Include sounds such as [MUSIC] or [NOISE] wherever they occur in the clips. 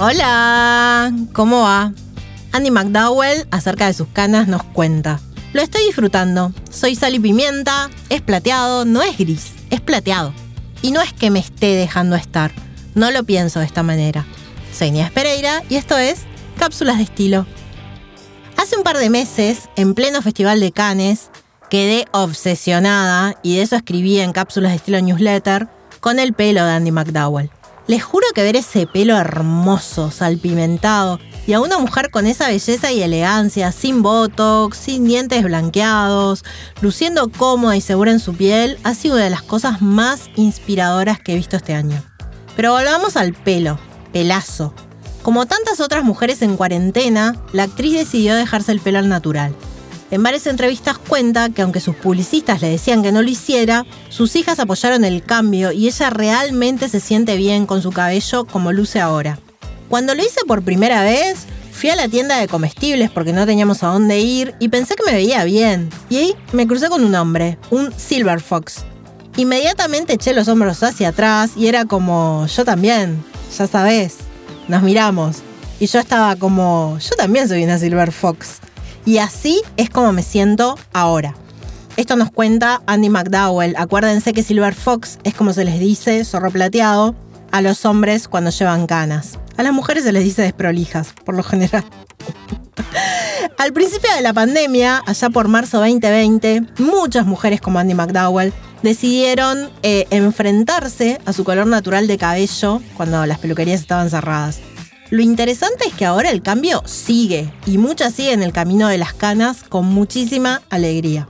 Hola, ¿cómo va? Andy McDowell, acerca de sus canas, nos cuenta. Lo estoy disfrutando. Soy sal y pimienta, es plateado, no es gris, es plateado. Y no es que me esté dejando estar, no lo pienso de esta manera. Soy Nias Pereira y esto es Cápsulas de Estilo. Hace un par de meses, en pleno Festival de Cannes, quedé obsesionada, y de eso escribí en Cápsulas de Estilo Newsletter, con el pelo de Andy McDowell. Les juro que ver ese pelo hermoso, salpimentado, y a una mujer con esa belleza y elegancia, sin botox, sin dientes blanqueados, luciendo cómoda y segura en su piel, ha sido una de las cosas más inspiradoras que he visto este año. Pero volvamos al pelo, pelazo. Como tantas otras mujeres en cuarentena, la actriz decidió dejarse el pelo al natural. En varias entrevistas cuenta que aunque sus publicistas le decían que no lo hiciera, sus hijas apoyaron el cambio y ella realmente se siente bien con su cabello como luce ahora. Cuando lo hice por primera vez, fui a la tienda de comestibles porque no teníamos a dónde ir y pensé que me veía bien. Y ahí me crucé con un hombre, un Silver Fox. Inmediatamente eché los hombros hacia atrás y era como, yo también, ya sabes, nos miramos. Y yo estaba como, yo también soy una Silver Fox. Y así es como me siento ahora. Esto nos cuenta Andy McDowell. Acuérdense que Silver Fox es como se les dice, zorro plateado, a los hombres cuando llevan canas. A las mujeres se les dice desprolijas, por lo general. [LAUGHS] Al principio de la pandemia, allá por marzo 2020, muchas mujeres como Andy McDowell decidieron eh, enfrentarse a su color natural de cabello cuando las peluquerías estaban cerradas. Lo interesante es que ahora el cambio sigue y muchas siguen el camino de las canas con muchísima alegría.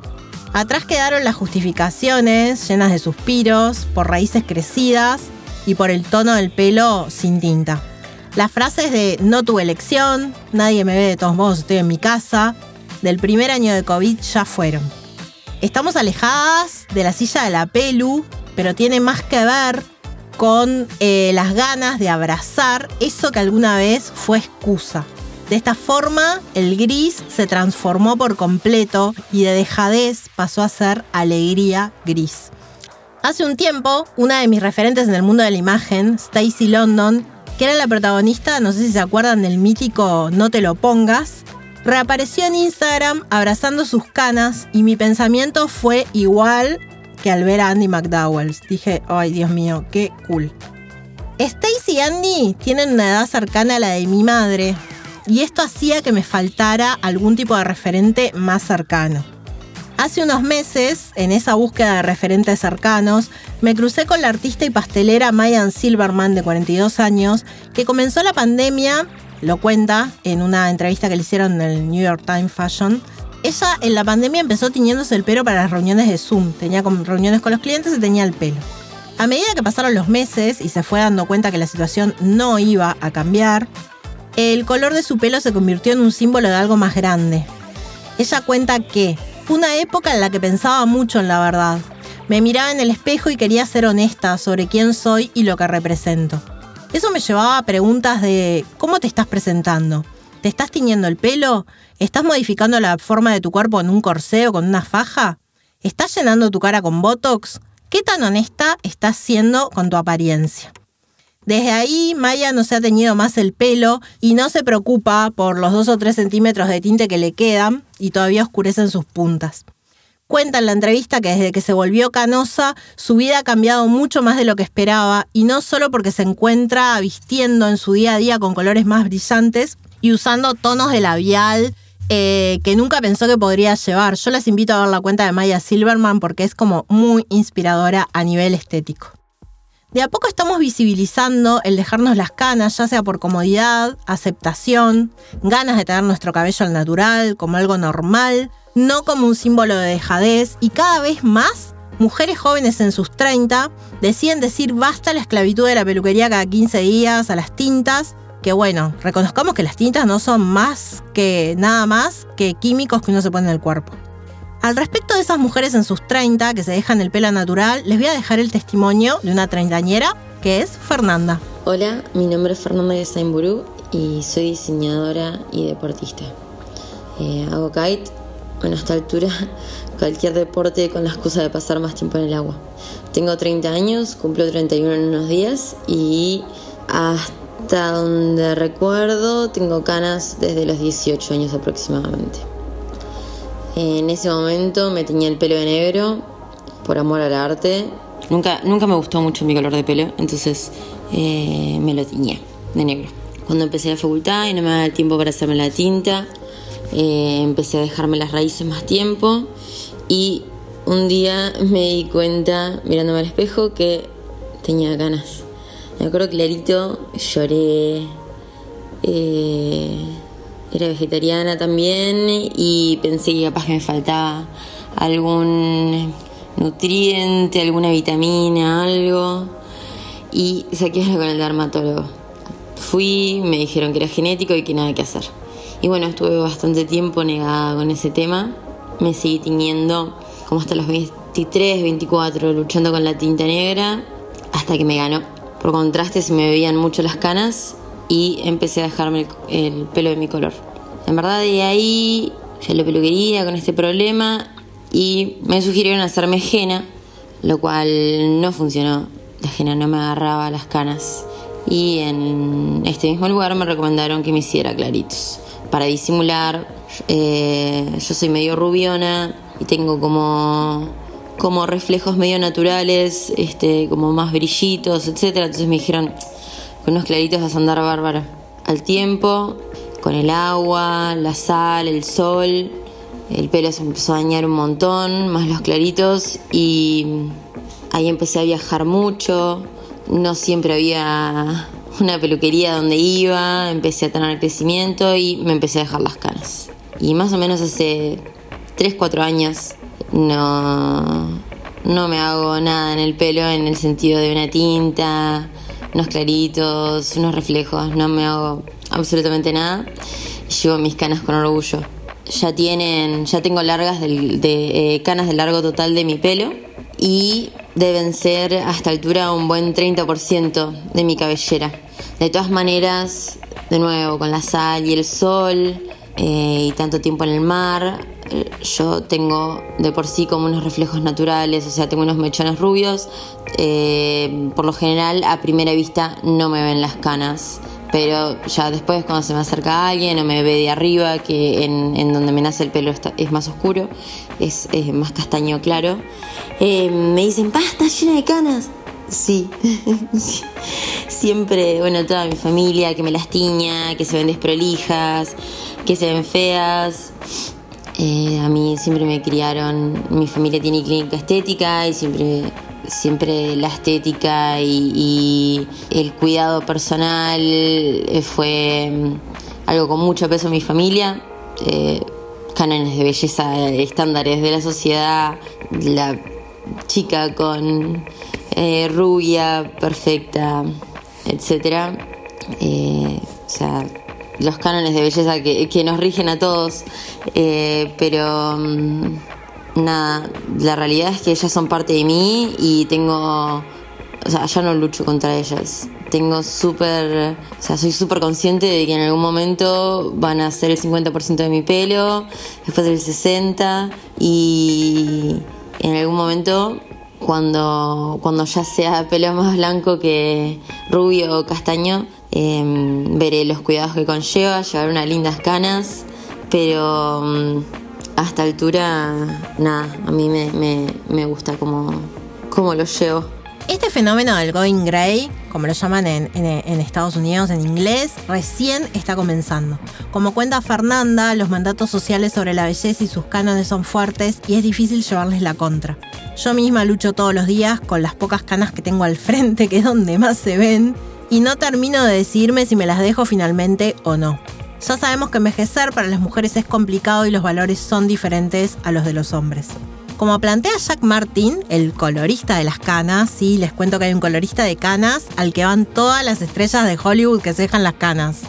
Atrás quedaron las justificaciones llenas de suspiros, por raíces crecidas y por el tono del pelo sin tinta. Las frases de no tuve elección, nadie me ve de todos modos, estoy en mi casa, del primer año de COVID ya fueron. Estamos alejadas de la silla de la pelu, pero tiene más que ver con eh, las ganas de abrazar eso que alguna vez fue excusa. De esta forma, el gris se transformó por completo y de dejadez pasó a ser alegría gris. Hace un tiempo, una de mis referentes en el mundo de la imagen, Stacy London, que era la protagonista, no sé si se acuerdan del mítico No te lo pongas, reapareció en Instagram abrazando sus canas y mi pensamiento fue igual que al ver a Andy McDowell. Dije, ay Dios mío, qué cool. Stacy y Andy tienen una edad cercana a la de mi madre y esto hacía que me faltara algún tipo de referente más cercano. Hace unos meses, en esa búsqueda de referentes cercanos, me crucé con la artista y pastelera Mayan Silverman, de 42 años, que comenzó la pandemia, lo cuenta en una entrevista que le hicieron en el New York Times Fashion, ella en la pandemia empezó tiñéndose el pelo para las reuniones de Zoom. Tenía reuniones con los clientes y tenía el pelo. A medida que pasaron los meses y se fue dando cuenta que la situación no iba a cambiar, el color de su pelo se convirtió en un símbolo de algo más grande. Ella cuenta que fue una época en la que pensaba mucho en la verdad. Me miraba en el espejo y quería ser honesta sobre quién soy y lo que represento. Eso me llevaba a preguntas de ¿cómo te estás presentando? ¿Te estás tiñendo el pelo? ¿Estás modificando la forma de tu cuerpo en un corsé o con una faja? ¿Estás llenando tu cara con Botox? ¿Qué tan honesta estás siendo con tu apariencia? Desde ahí, Maya no se ha teñido más el pelo y no se preocupa por los 2 o 3 centímetros de tinte que le quedan y todavía oscurecen sus puntas. Cuenta en la entrevista que desde que se volvió canosa, su vida ha cambiado mucho más de lo que esperaba y no solo porque se encuentra vistiendo en su día a día con colores más brillantes y usando tonos de labial eh, que nunca pensó que podría llevar. Yo les invito a ver la cuenta de Maya Silverman porque es como muy inspiradora a nivel estético. De a poco estamos visibilizando el dejarnos las canas, ya sea por comodidad, aceptación, ganas de tener nuestro cabello al natural, como algo normal, no como un símbolo de dejadez, y cada vez más mujeres jóvenes en sus 30 deciden decir basta la esclavitud de la peluquería cada 15 días, a las tintas, que bueno, reconozcamos que las tintas no son más que nada más que químicos que uno se pone en el cuerpo. Al respecto de esas mujeres en sus 30 que se dejan el pelo natural, les voy a dejar el testimonio de una treintañera que es Fernanda. Hola, mi nombre es Fernanda de Sainburú y soy diseñadora y deportista. Eh, hago kite, bueno, a esta altura [LAUGHS] cualquier deporte con la excusa de pasar más tiempo en el agua. Tengo 30 años, cumplo 31 en unos días y hasta Hasta donde recuerdo, tengo canas desde los 18 años aproximadamente. En ese momento me tenía el pelo de negro por amor al arte. Nunca, nunca me gustó mucho mi color de pelo, entonces eh, me lo tiñé de negro. Cuando empecé la facultad y no me daba tiempo para hacerme la tinta, eh, empecé a dejarme las raíces más tiempo y un día me di cuenta, mirándome al espejo, que tenía ganas. Me acuerdo clarito, lloré. Eh, era vegetariana también y pensé que capaz que me faltaba algún nutriente, alguna vitamina, algo. Y saqué con el dermatólogo. Fui, me dijeron que era genético y que nada que hacer. Y bueno, estuve bastante tiempo negada con ese tema. Me seguí tiñendo como hasta los 23, 24, luchando con la tinta negra, hasta que me ganó. Por contraste se me veían mucho las canas y empecé a dejarme el, pelo de mi color. En verdad de ahí ya lo peluquería con este problema y me sugirieron hacerme henna, lo cual no funcionó. La henna no me agarraba las canas y en este mismo lugar me recomendaron que me hiciera claritos para disimular. Eh, yo soy medio rubiona y tengo como como reflejos medio naturales, este, como más brillitos, etcétera. Entonces me dijeron, con unos claritos vas a andar bárbara. Al tiempo, con el agua, la sal, el sol, el pelo se empezó a dañar un montón, más los claritos, y ahí empecé a viajar mucho. No siempre había una peluquería donde iba, empecé a tener crecimiento y me empecé a dejar las canas. Y más o menos hace 3, 4 años no, no me hago nada en el pelo en el sentido de una tinta, unos claritos, unos reflejos, no me hago absolutamente nada. Llevo mis canas con orgullo. Ya tienen, ya tengo largas de, eh, canas de largo total de mi pelo y deben ser hasta altura un buen 30% de mi cabellera. De todas maneras, de nuevo, con la sal y el sol eh, y tanto tiempo en el mar, yo tengo de por sí como unos reflejos naturales, o sea, tengo unos mechones rubios. Eh, por lo general, a primera vista no me ven las canas, pero ya después cuando se me acerca alguien o me ve de arriba, que en, donde me nace el pelo es más oscuro, es, más castaño claro, eh, me dicen, ¡pasta, está llena de canas! [LAUGHS] Sí, siempre, bueno, toda mi familia que me las tiña, que se ven desprolijas, que se ven feas. Eh, a mí siempre me criaron, mi familia tiene clínica estética y siempre, siempre la estética y, el cuidado personal eh, fue mm, algo con mucho peso en mi familia. Eh, cánones de belleza, estándares de la sociedad, la chica con rubia, perfecta, etc. o sea, los cánones de belleza que, nos rigen a todos, eh, pero mm, nada, la realidad es que ellas son parte de mí y tengo, o sea, ya no lucho contra ellas. Tengo súper, o sea, soy súper consciente de que en algún momento van a ser el 50% de mi pelo, después del 60% y en algún momento cuando, cuando ya sea pelo más blanco que rubio o castaño, Em, veré los cuidados que conlleva, llevar unas lindas canas, pero mm, hasta altura, nada, a mí me, gusta como, como lo llevo. Este fenómeno del going gray, como lo llaman en, Estados Unidos en inglés, recién está comenzando. Como cuenta Fernanda, los mandatos sociales sobre la belleza y sus cánones son fuertes y es difícil llevarles la contra. Yo misma lucho todos los días con las pocas canas que tengo al frente, que es donde más se ven, y no termino de decidirme si me las dejo finalmente o no. Ya sabemos que envejecer para las mujeres es complicado y los valores son diferentes a los de los hombres. Como plantea Jack Martin, el colorista de las canas, sí, les cuento que hay un colorista de canas al que van todas las estrellas de Hollywood que se dejan las canas.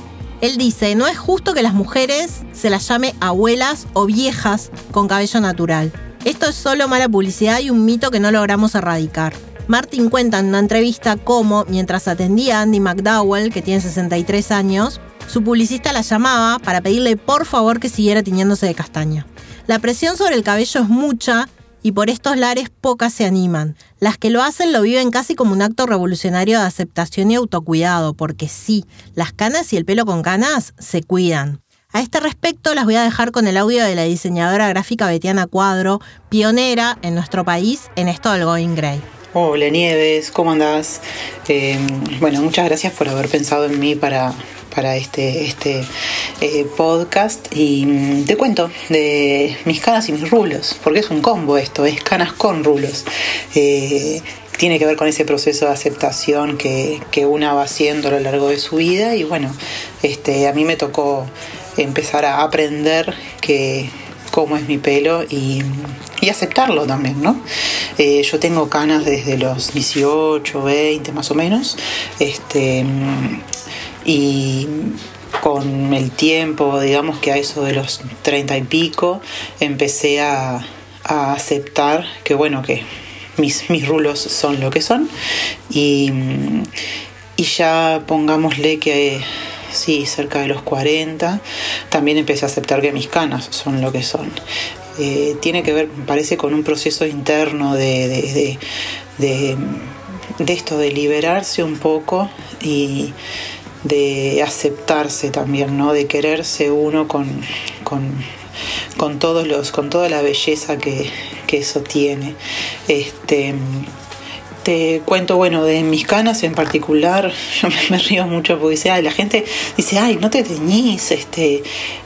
Él dice, no es justo que las mujeres se las llame abuelas o viejas con cabello natural. Esto es solo mala publicidad y un mito que no logramos erradicar. Martin cuenta en una entrevista cómo, mientras atendía a Andy McDowell, que tiene 63 años, su publicista la llamaba para pedirle por favor que siguiera tiñéndose de castaña. La presión sobre el cabello es mucha y por estos lares pocas se animan. Las que lo hacen lo viven casi como un acto revolucionario de aceptación y autocuidado, porque sí, las canas y el pelo con canas se cuidan. A este respecto las voy a dejar con el audio de la diseñadora gráfica Betiana Cuadro, pionera en nuestro país en esto del Going Grey. Hola Nieves, ¿cómo andás? Eh, bueno, muchas gracias por haber pensado en mí para, para este, este eh, podcast y mm, te cuento de mis canas y mis rulos, porque es un combo esto, es canas con rulos. Eh, tiene que ver con ese proceso de aceptación que, que, una va haciendo a lo largo de su vida y bueno, este, a mí me tocó empezar a aprender que cómo es mi pelo y, y aceptarlo también, ¿no? Eh, yo tengo canas desde los 18, 20 más o menos, este, y con el tiempo, digamos que a eso de los 30 y pico, empecé a, a aceptar que bueno, que mis, mis rulos son lo que son y, y ya pongámosle que sí, cerca de los 40, también empecé a aceptar que mis canas son lo que son. Eh, tiene que ver, parece, con un proceso interno de, de, de, de, esto, de liberarse un poco y de aceptarse también, ¿no? De quererse uno con, con, con todos los, con toda la belleza que, que eso tiene. Este, te cuento, bueno, de mis canas en particular, [LAUGHS] yo me, río mucho porque dice, la gente dice, ay, no te teñís, este,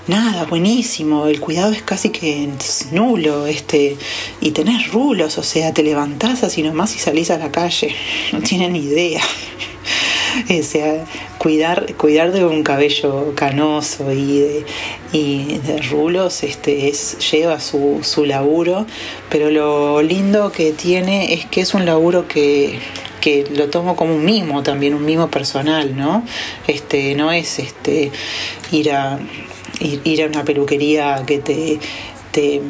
nada, buenísimo, el cuidado es casi que nulo, este, y tenés rulos, o sea, te levantás así nomás y salís a la calle, [LAUGHS] no tienen idea. [LAUGHS] o sea, cuidar, cuidar de un cabello canoso y de, y de rulos este, es, lleva su, su laburo, pero lo lindo que tiene es que es un laburo que, que lo tomo como un mimo también, un mimo personal, ¿no? Este, no es este ir a ir, ir a una peluquería que te, te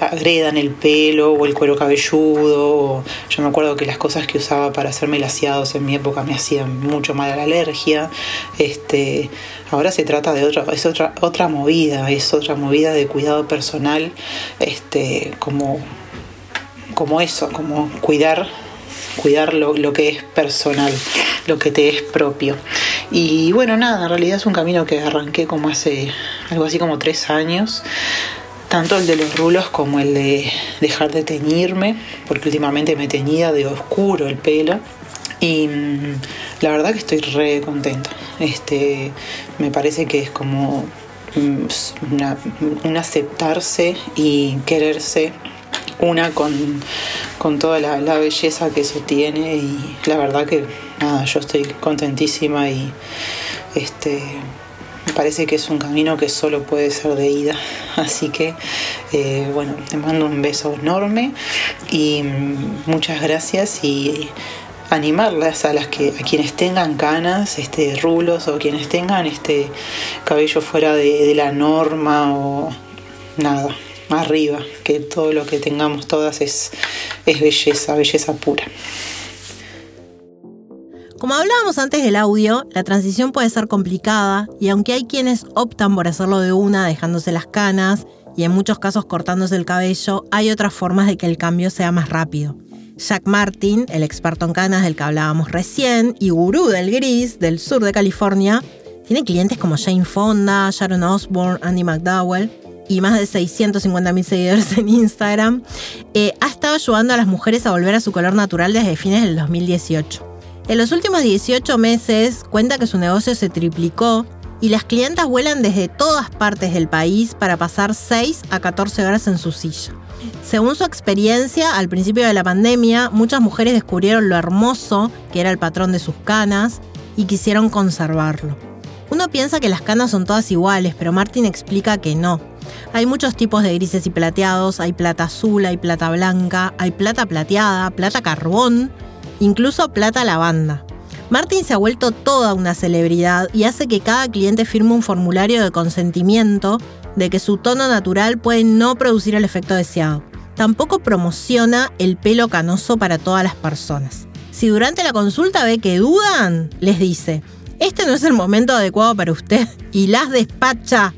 agredan el pelo o el cuero cabelludo. yo me acuerdo que las cosas que usaba para hacerme laseados en mi época me hacían mucho mal a la alergia. Este, ahora se trata de otra, es otra, otra movida, es otra movida de cuidado personal, este, como, como eso, como cuidar cuidar lo, lo, que es personal, lo que te es propio. Y bueno, nada, en realidad es un camino que arranqué como hace algo así como tres años tanto el de los rulos como el de dejar de teñirme, porque últimamente me teñía de oscuro el pelo. Y mm, la verdad que estoy re contenta. Este, me parece que es como mm, un aceptarse y quererse una con, con toda la, la, belleza que eso tiene y la verdad que nada, yo estoy contentísima y este parece que es un camino que solo puede ser de ida. Así que, eh, bueno, te mando un beso enorme y muchas gracias y animarlas a las que a quienes tengan canas, este rulos o quienes tengan este cabello fuera de, de la norma o nada, arriba, que todo lo que tengamos todas es, es belleza, belleza pura. Como hablábamos antes del audio, la transición puede ser complicada y aunque hay quienes optan por hacerlo de una dejándose las canas y en muchos casos cortándose el cabello, hay otras formas de que el cambio sea más rápido. Jack Martin, el experto en canas del que hablábamos recién, y gurú del gris del sur de California, tiene clientes como Jane Fonda, Sharon Osbourne, Andy McDowell y más de 650.000 seguidores en Instagram, eh, ha estado ayudando a las mujeres a volver a su color natural desde fines del 2018. En los últimos 18 meses cuenta que su negocio se triplicó y las clientas vuelan desde todas partes del país para pasar 6 a 14 horas en su silla. Según su experiencia, al principio de la pandemia, muchas mujeres descubrieron lo hermoso que era el patrón de sus canas y quisieron conservarlo. Uno piensa que las canas son todas iguales, pero Martin explica que no. Hay muchos tipos de grises y plateados, hay plata azul, hay plata blanca, hay plata plateada, plata carbón, incluso plata lavanda. Martin se ha vuelto toda una celebridad y hace que cada cliente firme un formulario de consentimiento de que su tono natural puede no producir el efecto deseado. Tampoco promociona el pelo canoso para todas las personas. Si durante la consulta ve que dudan, les dice, este no es el momento adecuado para usted y las despacha.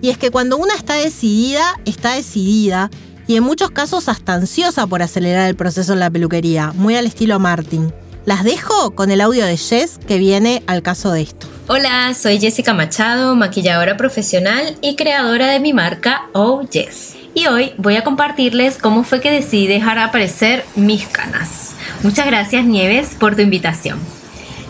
Y es que cuando una está decidida, está decidida y en muchos casos hasta ansiosa por acelerar el proceso en la peluquería, muy al estilo Martin. Las dejo con el audio de Jess que viene al caso de esto. Hola, soy Jessica Machado, maquilladora profesional y creadora de mi marca Oh Yes. Y hoy voy a compartirles cómo fue que decidí dejar aparecer mis canas. Muchas gracias Nieves por tu invitación.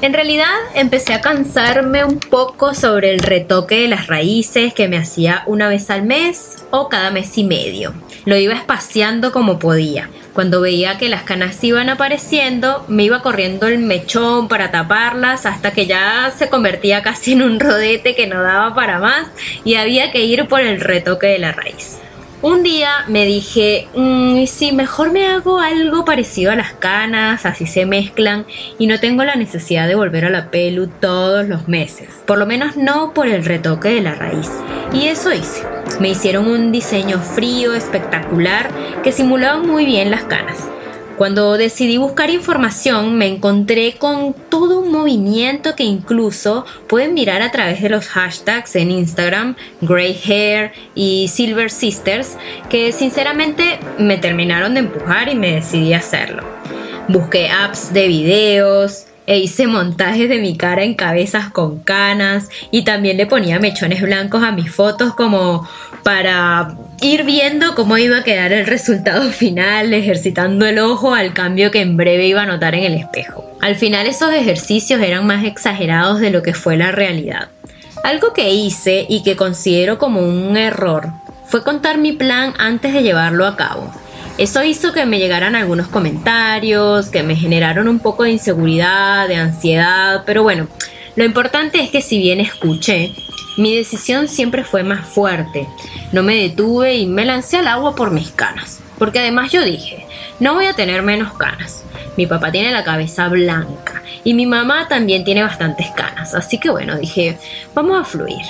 En realidad empecé a cansarme un poco sobre el retoque de las raíces que me hacía una vez al mes o cada mes y medio. Lo iba espaciando como podía. Cuando veía que las canas iban apareciendo, me iba corriendo el mechón para taparlas hasta que ya se convertía casi en un rodete que no daba para más y había que ir por el retoque de la raíz. Un día me dije, mmm, si mejor me hago algo parecido a las canas, así se mezclan y no tengo la necesidad de volver a la pelu todos los meses, por lo menos no por el retoque de la raíz. Y eso hice. Me hicieron un diseño frío, espectacular, que simulaba muy bien las canas. Cuando decidí buscar información me encontré con todo un movimiento que incluso pueden mirar a través de los hashtags en Instagram, Grey Hair y Silver Sisters, que sinceramente me terminaron de empujar y me decidí hacerlo. Busqué apps de videos, e hice montajes de mi cara en cabezas con canas y también le ponía mechones blancos a mis fotos como para ir viendo cómo iba a quedar el resultado final, ejercitando el ojo al cambio que en breve iba a notar en el espejo. Al final esos ejercicios eran más exagerados de lo que fue la realidad. Algo que hice y que considero como un error fue contar mi plan antes de llevarlo a cabo. Eso hizo que me llegaran algunos comentarios, que me generaron un poco de inseguridad, de ansiedad, pero bueno, lo importante es que si bien escuché, mi decisión siempre fue más fuerte. No me detuve y me lancé al agua por mis canas. Porque además yo dije, no voy a tener menos canas. Mi papá tiene la cabeza blanca y mi mamá también tiene bastantes canas. Así que bueno, dije, vamos a fluir.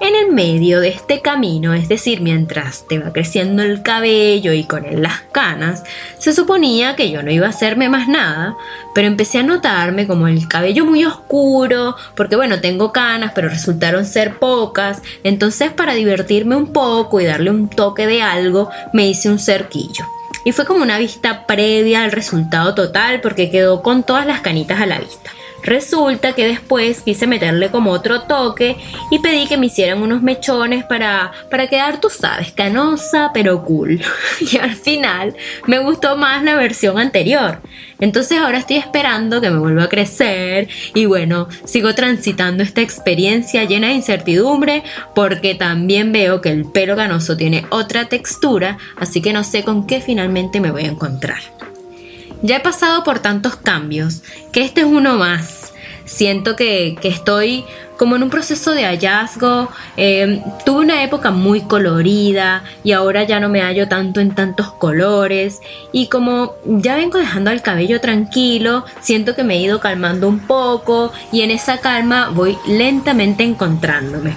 En el medio de este camino, es decir, mientras te va creciendo el cabello y con él las canas, se suponía que yo no iba a hacerme más nada, pero empecé a notarme como el cabello muy oscuro, porque bueno, tengo canas, pero resultaron ser pocas, entonces para divertirme un poco y darle un toque de algo, me hice un cerquillo. Y fue como una vista previa al resultado total porque quedó con todas las canitas a la vista. Resulta que después quise meterle como otro toque y pedí que me hicieran unos mechones para, para quedar, tú sabes, canosa pero cool. [LAUGHS] Y al final me gustó más la versión anterior. Entonces ahora estoy esperando que me vuelva a crecer y bueno, sigo transitando esta experiencia llena de incertidumbre porque también veo que el pelo canoso tiene otra textura, así que no sé con qué finalmente me voy a encontrar. Ya he pasado por tantos cambios que este es uno más. Siento que, estoy como en un proceso de hallazgo. Eh, tuve una época muy colorida y ahora ya no me hallo tanto en tantos colores. Y como ya vengo dejando el cabello tranquilo, siento que me he ido calmando un poco y en esa calma voy lentamente encontrándome.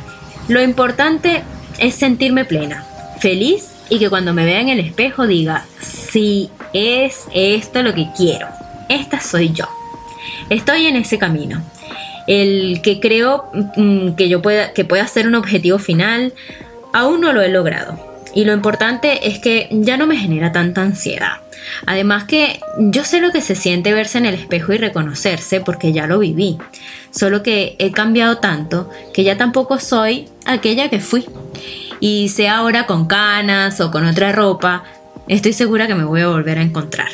Lo importante es sentirme plena, feliz y que cuando me vea en el espejo diga, sí, es esto lo que quiero, esta soy yo. Estoy en ese camino. El que creo mm, que yo pueda, que pueda ser un objetivo final, aún no lo he logrado. Y lo importante es que ya no me genera tanta ansiedad. Además que yo sé lo que se siente verse en el espejo y reconocerse porque ya lo viví. Solo que he cambiado tanto que ya tampoco soy aquella que fui y sea ahora con canas o con otra ropa, estoy segura que me voy a volver a encontrar.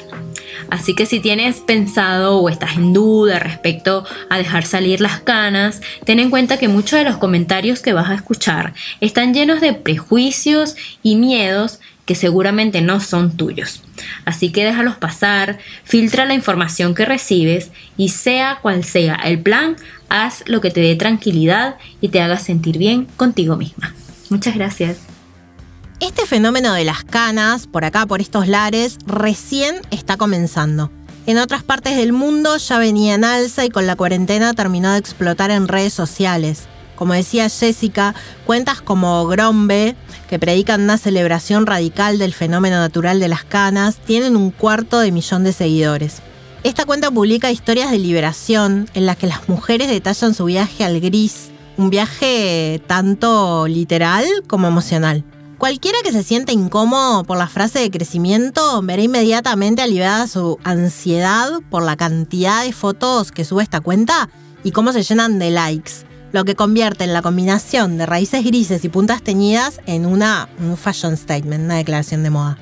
Así que si tienes pensado o estás en duda respecto a dejar salir las canas, ten en cuenta que muchos de los comentarios que vas a escuchar están llenos de prejuicios y miedos que seguramente no son tuyos. Así que déjalos pasar, filtra la información que recibes y sea cual sea el plan, haz lo que te dé tranquilidad y te haga sentir bien contigo misma. Muchas gracias. Este fenómeno de las canas, por acá, por estos lares, recién está comenzando. En otras partes del mundo ya venía en alza y con la cuarentena terminó de explotar en redes sociales. Como decía Jessica, cuentas como Grombe, que predican una celebración radical del fenómeno natural de las canas, tienen un cuarto de millón de seguidores. Esta cuenta publica historias de liberación en las que las mujeres detallan su viaje al gris un viaje tanto literal como emocional. Cualquiera que se sienta incómodo por la frase de crecimiento verá inmediatamente aliviada su ansiedad por la cantidad de fotos que sube esta cuenta y cómo se llenan de likes, lo que convierte en la combinación de raíces grises y puntas teñidas en una, un fashion statement, una declaración de moda.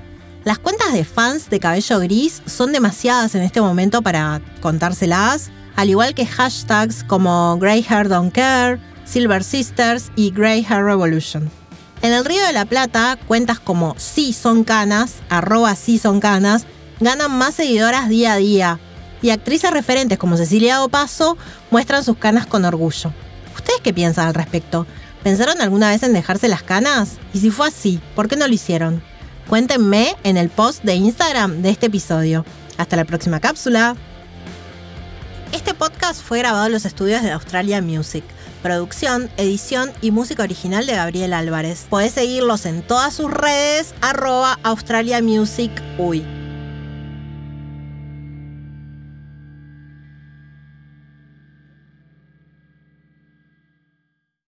Las cuentas de fans de cabello gris son demasiadas en este momento para contárselas, al igual que hashtags como Grey Hair Don't Care, Silver Sisters y Grey Hair Revolution. En el Río de la Plata, cuentas como Sí Son Canas, arroba Sí Son Canas, ganan más seguidoras día a día. Y actrices referentes como Cecilia Opaso muestran sus canas con orgullo. ¿Ustedes qué piensan al respecto? ¿Pensaron alguna vez en dejarse las canas? Y si fue así, ¿por qué no lo hicieron? Cuéntenme en el post de Instagram de este episodio. Hasta la próxima cápsula. Este podcast fue grabado en los estudios de Australia Music. Producción, edición y música original de Gabriel Álvarez. Podés seguirlos en todas sus redes, arroba Australia Music.